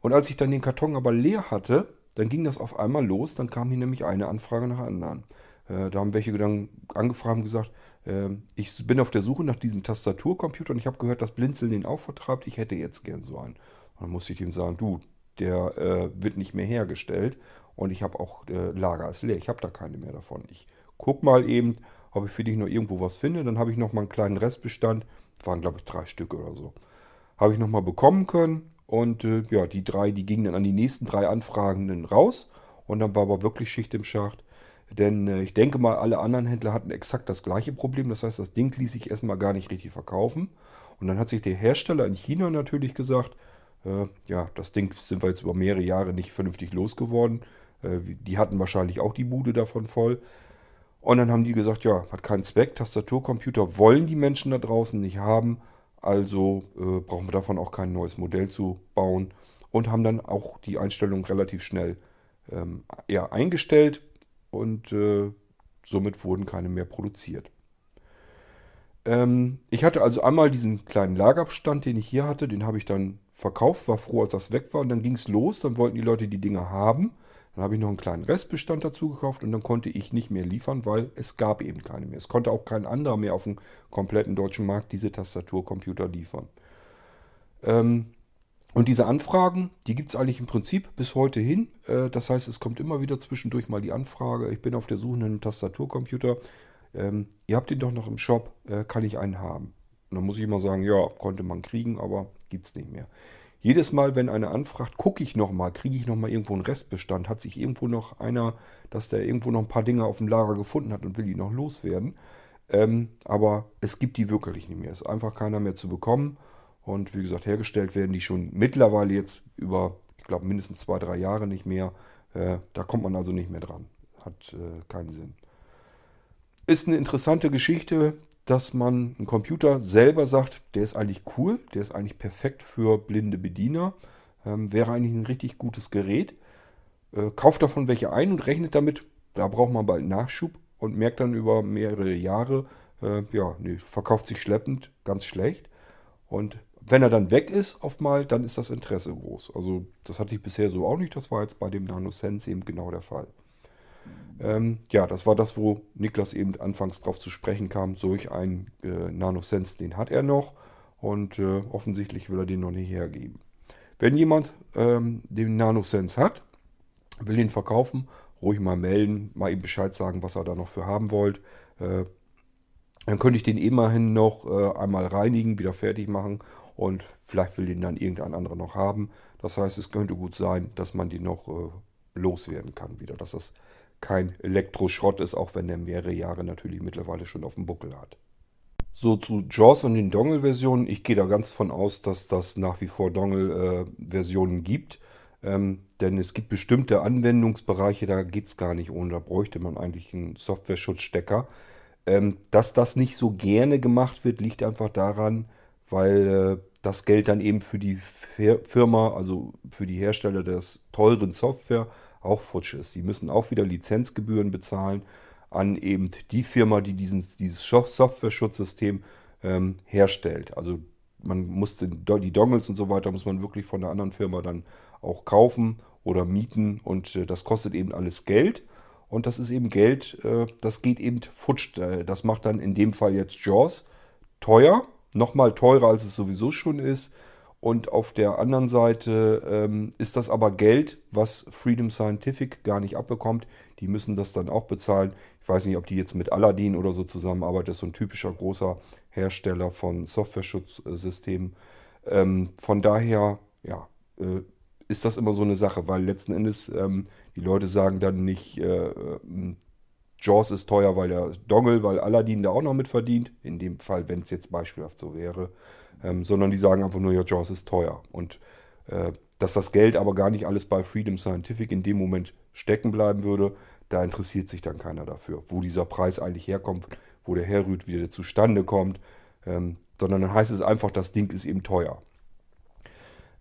Speaker 1: Und als ich dann den Karton aber leer hatte, dann ging das auf einmal los. Dann kam hier nämlich eine Anfrage nach anderen. Äh, da haben welche dann angefragt und gesagt, äh, ich bin auf der Suche nach diesem Tastaturcomputer und ich habe gehört, dass Blinzeln den auch vertreibt. Ich hätte jetzt gern so einen. Und dann musste ich ihm sagen, du, der äh, wird nicht mehr hergestellt und ich habe auch äh, Lager ist leer. Ich habe da keine mehr davon. Ich guck mal eben, ob ich für dich noch irgendwo was finde. Dann habe ich noch mal einen kleinen Restbestand waren glaube ich drei Stück oder so. Habe ich nochmal bekommen können und äh, ja, die drei, die gingen dann an die nächsten drei Anfragenden raus und dann war aber wirklich Schicht im Schacht. Denn äh, ich denke mal, alle anderen Händler hatten exakt das gleiche Problem. Das heißt, das Ding ließ sich erstmal gar nicht richtig verkaufen. Und dann hat sich der Hersteller in China natürlich gesagt, äh, ja, das Ding sind wir jetzt über mehrere Jahre nicht vernünftig losgeworden. Äh, die hatten wahrscheinlich auch die Bude davon voll. Und dann haben die gesagt, ja, hat keinen Zweck, Tastaturcomputer wollen die Menschen da draußen nicht haben, also äh, brauchen wir davon auch kein neues Modell zu bauen und haben dann auch die Einstellung relativ schnell ähm, eher eingestellt und äh, somit wurden keine mehr produziert. Ähm, ich hatte also einmal diesen kleinen Lagerbestand, den ich hier hatte, den habe ich dann verkauft, war froh, als das weg war und dann ging es los, dann wollten die Leute die Dinger haben dann habe ich noch einen kleinen Restbestand dazu gekauft und dann konnte ich nicht mehr liefern, weil es gab eben keine mehr. Es konnte auch kein anderer mehr auf dem kompletten deutschen Markt diese Tastaturcomputer liefern. Ähm, und diese Anfragen, die gibt es eigentlich im Prinzip bis heute hin. Äh, das heißt, es kommt immer wieder zwischendurch mal die Anfrage, ich bin auf der Suche nach einem Tastaturcomputer. Ähm, ihr habt den doch noch im Shop, äh, kann ich einen haben? Und dann muss ich immer sagen, ja, konnte man kriegen, aber gibt es nicht mehr. Jedes Mal, wenn einer anfragt, gucke ich nochmal, kriege ich nochmal irgendwo einen Restbestand. Hat sich irgendwo noch einer, dass der irgendwo noch ein paar Dinge auf dem Lager gefunden hat und will die noch loswerden. Ähm, aber es gibt die wirklich nicht mehr. Es ist einfach keiner mehr zu bekommen. Und wie gesagt, hergestellt werden die schon mittlerweile jetzt über, ich glaube, mindestens zwei, drei Jahre nicht mehr. Äh, da kommt man also nicht mehr dran. Hat äh, keinen Sinn. Ist eine interessante Geschichte dass man einen Computer selber sagt, der ist eigentlich cool, der ist eigentlich perfekt für blinde Bediener, ähm, wäre eigentlich ein richtig gutes Gerät. Äh, kauft davon welche ein und rechnet damit, da braucht man bald Nachschub und merkt dann über mehrere Jahre, äh, ja, nee, verkauft sich schleppend, ganz schlecht. Und wenn er dann weg ist auf mal, dann ist das Interesse groß. Also das hatte ich bisher so auch nicht, das war jetzt bei dem NanoSense eben genau der Fall. Ähm, ja, das war das, wo Niklas eben anfangs drauf zu sprechen kam. Solch ein äh, NanoSense, den hat er noch. und äh, offensichtlich will er den noch nicht hergeben. Wenn jemand ähm, den NanoSense hat, will ihn verkaufen, ruhig mal melden, mal ihm Bescheid sagen, was er da noch für haben wollt. Äh, dann könnte ich den immerhin noch äh, einmal reinigen, wieder fertig machen und vielleicht will den dann irgendein anderer noch haben. Das heißt, es könnte gut sein, dass man den noch äh, loswerden kann wieder, dass das kein Elektroschrott ist, auch wenn der mehrere Jahre natürlich mittlerweile schon auf dem Buckel hat. So zu JAWS und den Dongle-Versionen. Ich gehe da ganz von aus, dass das nach wie vor Dongle-Versionen gibt. Ähm, denn es gibt bestimmte Anwendungsbereiche, da geht es gar nicht ohne. Da bräuchte man eigentlich einen Software-Schutzstecker. Ähm, dass das nicht so gerne gemacht wird, liegt einfach daran, weil äh, das Geld dann eben für die Firma, also für die Hersteller des teuren Software, auch futsch ist. Die müssen auch wieder Lizenzgebühren bezahlen an eben die Firma, die diesen, dieses Software-Schutzsystem ähm, herstellt. Also man muss den, die Dongles und so weiter muss man wirklich von der anderen Firma dann auch kaufen oder mieten und äh, das kostet eben alles Geld. Und das ist eben Geld, äh, das geht eben futsch. Äh, das macht dann in dem Fall jetzt JAWS teuer, nochmal teurer als es sowieso schon ist. Und auf der anderen Seite ähm, ist das aber Geld, was Freedom Scientific gar nicht abbekommt. Die müssen das dann auch bezahlen. Ich weiß nicht, ob die jetzt mit Aladdin oder so zusammenarbeiten. Das ist so ein typischer großer Hersteller von Software-Schutzsystemen. Ähm, von daher, ja, äh, ist das immer so eine Sache, weil letzten Endes ähm, die Leute sagen dann nicht, äh, äh Jaws ist teuer, weil der Dongle, weil Aladdin da auch noch mit verdient. In dem Fall, wenn es jetzt beispielhaft so wäre. Ähm, sondern die sagen einfach nur, ja, Jaws ist teuer. Und äh, dass das Geld aber gar nicht alles bei Freedom Scientific in dem Moment stecken bleiben würde, da interessiert sich dann keiner dafür, wo dieser Preis eigentlich herkommt, wo der herrührt, wie der zustande kommt. Ähm, sondern dann heißt es einfach, das Ding ist eben teuer.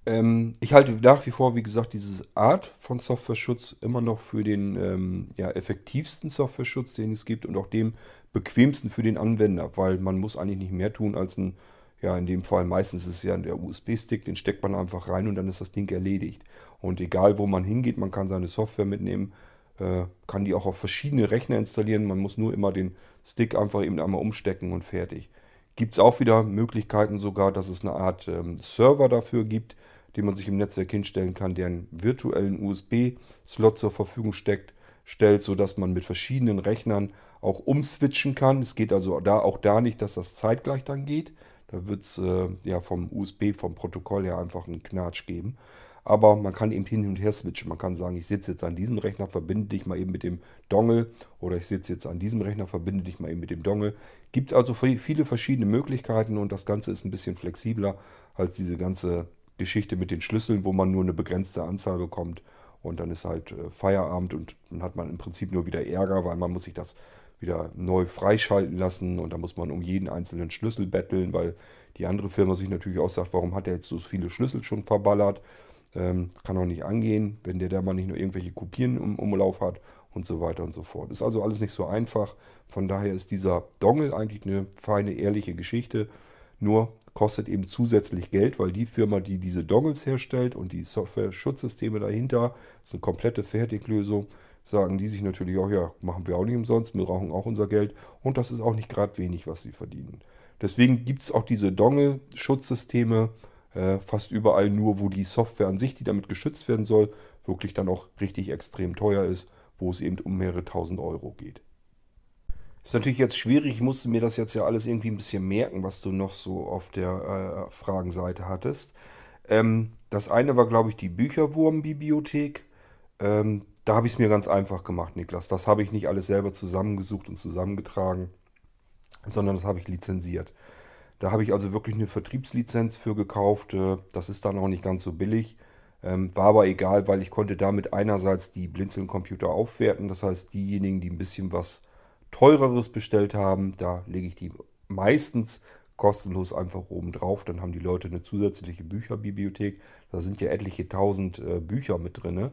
Speaker 1: Ähm, ich halte nach wie vor, wie gesagt, diese Art von Softwareschutz immer noch für den ähm, ja, effektivsten Softwareschutz, den es gibt und auch dem bequemsten für den Anwender, weil man muss eigentlich nicht mehr tun als ein ja, in dem Fall meistens ist es ja der USB-Stick, den steckt man einfach rein und dann ist das Ding erledigt. Und egal wo man hingeht, man kann seine Software mitnehmen, äh, kann die auch auf verschiedene Rechner installieren. Man muss nur immer den Stick einfach eben einmal umstecken und fertig. Gibt es auch wieder Möglichkeiten sogar, dass es eine Art ähm, Server dafür gibt, den man sich im Netzwerk hinstellen kann, der einen virtuellen USB-Slot zur Verfügung steckt, stellt, sodass man mit verschiedenen Rechnern auch umswitchen kann. Es geht also da auch da nicht, dass das zeitgleich dann geht. Da wird es äh, ja vom USB, vom Protokoll her einfach einen Knatsch geben. Aber man kann eben hin und her switchen. Man kann sagen, ich sitze jetzt an diesem Rechner, verbinde dich mal eben mit dem Dongle. Oder ich sitze jetzt an diesem Rechner, verbinde dich mal eben mit dem Dongle. Gibt also viele verschiedene Möglichkeiten und das Ganze ist ein bisschen flexibler als diese ganze Geschichte mit den Schlüsseln, wo man nur eine begrenzte Anzahl bekommt. Und dann ist halt äh, Feierabend und dann hat man im Prinzip nur wieder Ärger, weil man muss sich das wieder neu freischalten lassen und da muss man um jeden einzelnen Schlüssel betteln, weil die andere Firma sich natürlich auch sagt, warum hat er jetzt so viele Schlüssel schon verballert? Ähm, kann auch nicht angehen, wenn der da mal nicht nur irgendwelche Kopien im Umlauf hat und so weiter und so fort. Ist also alles nicht so einfach. Von daher ist dieser Dongle eigentlich eine feine, ehrliche Geschichte. Nur kostet eben zusätzlich Geld, weil die Firma, die diese Dongles herstellt und die Software-Schutzsysteme dahinter, ist eine komplette Fertiglösung, sagen die sich natürlich auch, ja, machen wir auch nicht umsonst, wir brauchen auch unser Geld und das ist auch nicht gerade wenig, was sie verdienen. Deswegen gibt es auch diese Dongle-Schutzsysteme äh, fast überall nur, wo die Software an sich, die damit geschützt werden soll, wirklich dann auch richtig extrem teuer ist, wo es eben um mehrere tausend Euro geht. Ist natürlich jetzt schwierig, ich musste mir das jetzt ja alles irgendwie ein bisschen merken, was du noch so auf der äh, Fragenseite hattest. Ähm, das eine war, glaube ich, die Bücherwurm-Bibliothek. Ähm, da habe ich es mir ganz einfach gemacht, Niklas. Das habe ich nicht alles selber zusammengesucht und zusammengetragen, sondern das habe ich lizenziert. Da habe ich also wirklich eine Vertriebslizenz für gekauft. Äh, das ist dann auch nicht ganz so billig. Ähm, war aber egal, weil ich konnte damit einerseits die Blinzeln-Computer aufwerten. Das heißt, diejenigen, die ein bisschen was teureres bestellt haben, da lege ich die meistens kostenlos einfach oben drauf. Dann haben die Leute eine zusätzliche Bücherbibliothek. Da sind ja etliche tausend äh, Bücher mit drin.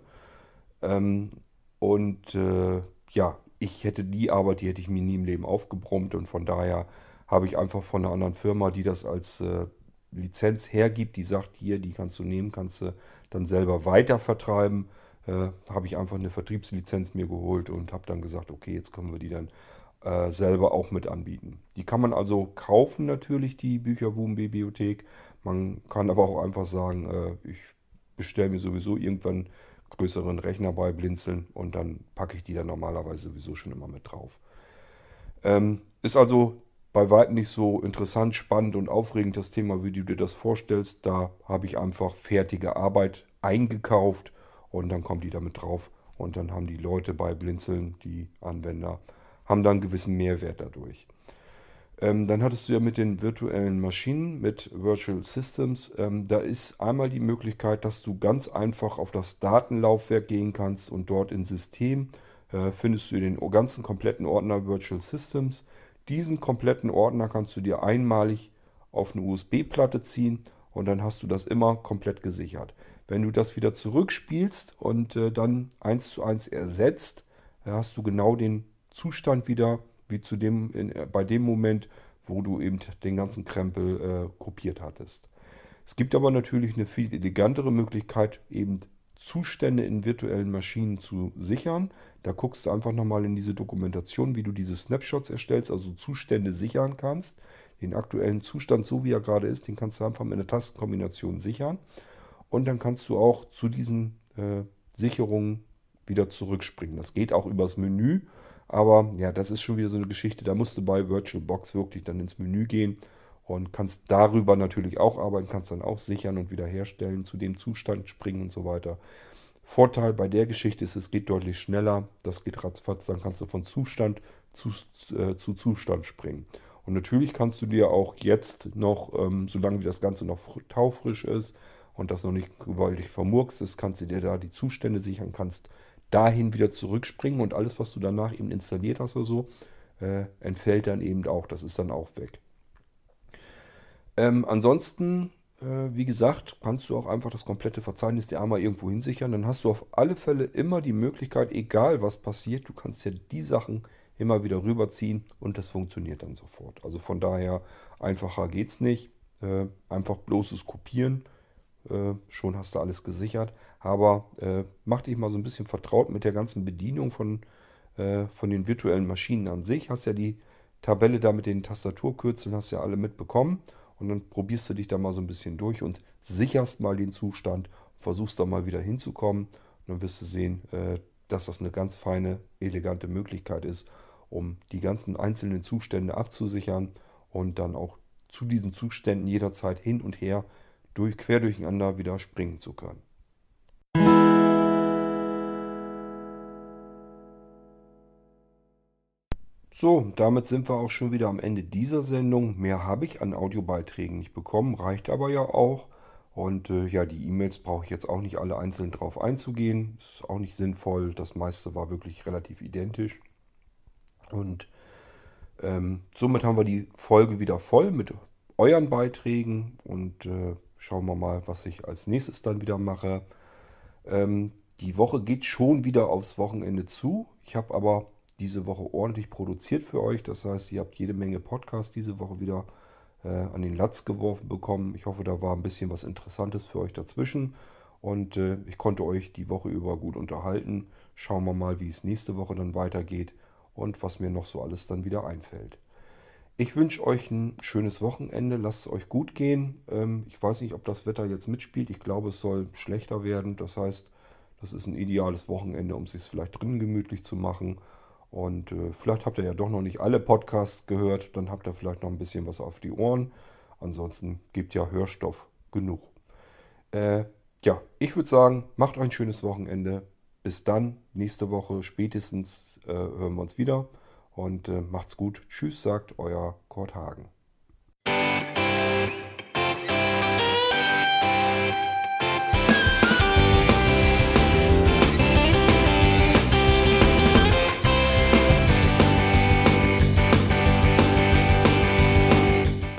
Speaker 1: Ähm, und äh, ja, ich hätte die Arbeit, die hätte ich mir nie im Leben aufgebrummt und von daher habe ich einfach von einer anderen Firma, die das als äh, Lizenz hergibt, die sagt, hier, die kannst du nehmen, kannst du dann selber weiter vertreiben, äh, habe ich einfach eine Vertriebslizenz mir geholt und habe dann gesagt, okay, jetzt können wir die dann äh, selber auch mit anbieten. Die kann man also kaufen natürlich, die Bücherwurm-Bibliothek. Man kann aber auch einfach sagen, äh, ich bestelle mir sowieso irgendwann größeren Rechner bei Blinzeln und dann packe ich die dann normalerweise sowieso schon immer mit drauf. Ähm, ist also bei weitem nicht so interessant, spannend und aufregend das Thema, wie du dir das vorstellst. Da habe ich einfach fertige Arbeit eingekauft und dann kommt die damit drauf und dann haben die Leute bei Blinzeln, die Anwender, haben dann einen gewissen Mehrwert dadurch. Ähm, dann hattest du ja mit den virtuellen Maschinen, mit Virtual Systems, ähm, da ist einmal die Möglichkeit, dass du ganz einfach auf das Datenlaufwerk gehen kannst und dort im System äh, findest du den ganzen kompletten Ordner Virtual Systems. Diesen kompletten Ordner kannst du dir einmalig auf eine USB-Platte ziehen und dann hast du das immer komplett gesichert. Wenn du das wieder zurückspielst und äh, dann eins zu eins ersetzt, hast du genau den Zustand wieder wie zu dem, in, äh, bei dem Moment, wo du eben den ganzen Krempel äh, kopiert hattest. Es gibt aber natürlich eine viel elegantere Möglichkeit, eben Zustände in virtuellen Maschinen zu sichern. Da guckst du einfach nochmal in diese Dokumentation, wie du diese Snapshots erstellst, also Zustände sichern kannst. Den aktuellen Zustand, so wie er gerade ist, den kannst du einfach mit einer Tastenkombination sichern. Und dann kannst du auch zu diesen äh, Sicherungen wieder zurückspringen. Das geht auch übers Menü. Aber ja, das ist schon wieder so eine Geschichte. Da musst du bei VirtualBox wirklich dann ins Menü gehen und kannst darüber natürlich auch arbeiten, kannst dann auch sichern und wiederherstellen, zu dem Zustand springen und so weiter. Vorteil bei der Geschichte ist, es geht deutlich schneller. Das geht ratzfatz, dann kannst du von Zustand zu, äh, zu Zustand springen. Und natürlich kannst du dir auch jetzt noch, ähm, solange wie das Ganze noch taufrisch ist und das noch nicht gewaltig vermurkst ist, kannst du dir da die Zustände sichern, kannst dahin wieder zurückspringen und alles, was du danach eben installiert hast oder so, äh, entfällt dann eben auch. Das ist dann auch weg. Ähm, ansonsten, äh, wie gesagt, kannst du auch einfach das komplette Verzeichnis dir einmal irgendwo hinsichern. Dann hast du auf alle Fälle immer die Möglichkeit, egal was passiert, du kannst ja die Sachen immer wieder rüberziehen und das funktioniert dann sofort. Also von daher einfacher geht es nicht. Äh, einfach bloßes Kopieren äh, schon hast du alles gesichert. Aber äh, mach dich mal so ein bisschen vertraut mit der ganzen Bedienung von, äh, von den virtuellen Maschinen an sich. Hast ja die Tabelle da mit den Tastaturkürzeln, hast ja alle mitbekommen. Und dann probierst du dich da mal so ein bisschen durch und sicherst mal den Zustand, versuchst da mal wieder hinzukommen. Und dann wirst du sehen, äh, dass das eine ganz feine, elegante Möglichkeit ist, um die ganzen einzelnen Zustände abzusichern und dann auch zu diesen Zuständen jederzeit hin und her durch, quer durcheinander wieder springen zu können. So, damit sind wir auch schon wieder am Ende dieser Sendung. Mehr habe ich an Audiobeiträgen nicht bekommen, reicht aber ja auch. Und äh, ja, die E-Mails brauche ich jetzt auch nicht alle einzeln drauf einzugehen. Ist auch nicht sinnvoll. Das meiste war wirklich relativ identisch. Und ähm, somit haben wir die Folge wieder voll mit euren Beiträgen. Und äh, Schauen wir mal, was ich als nächstes dann wieder mache. Ähm, die Woche geht schon wieder aufs Wochenende zu. Ich habe aber diese Woche ordentlich produziert für euch. Das heißt, ihr habt jede Menge Podcasts diese Woche wieder äh, an den Latz geworfen bekommen. Ich hoffe, da war ein bisschen was Interessantes für euch dazwischen. Und äh, ich konnte euch die Woche über gut unterhalten. Schauen wir mal, wie es nächste Woche dann weitergeht und was mir noch so alles dann wieder einfällt. Ich wünsche euch ein schönes Wochenende. Lasst es euch gut gehen. Ähm, ich weiß nicht, ob das Wetter jetzt mitspielt. Ich glaube, es soll schlechter werden. Das heißt, das ist ein ideales Wochenende, um es sich vielleicht drinnen gemütlich zu machen. Und äh, vielleicht habt ihr ja doch noch nicht alle Podcasts gehört. Dann habt ihr vielleicht noch ein bisschen was auf die Ohren. Ansonsten gibt ja Hörstoff genug. Äh, ja, ich würde sagen, macht ein schönes Wochenende. Bis dann, nächste Woche spätestens äh, hören wir uns wieder. Und äh, macht's gut. Tschüss, sagt euer Kurt Hagen.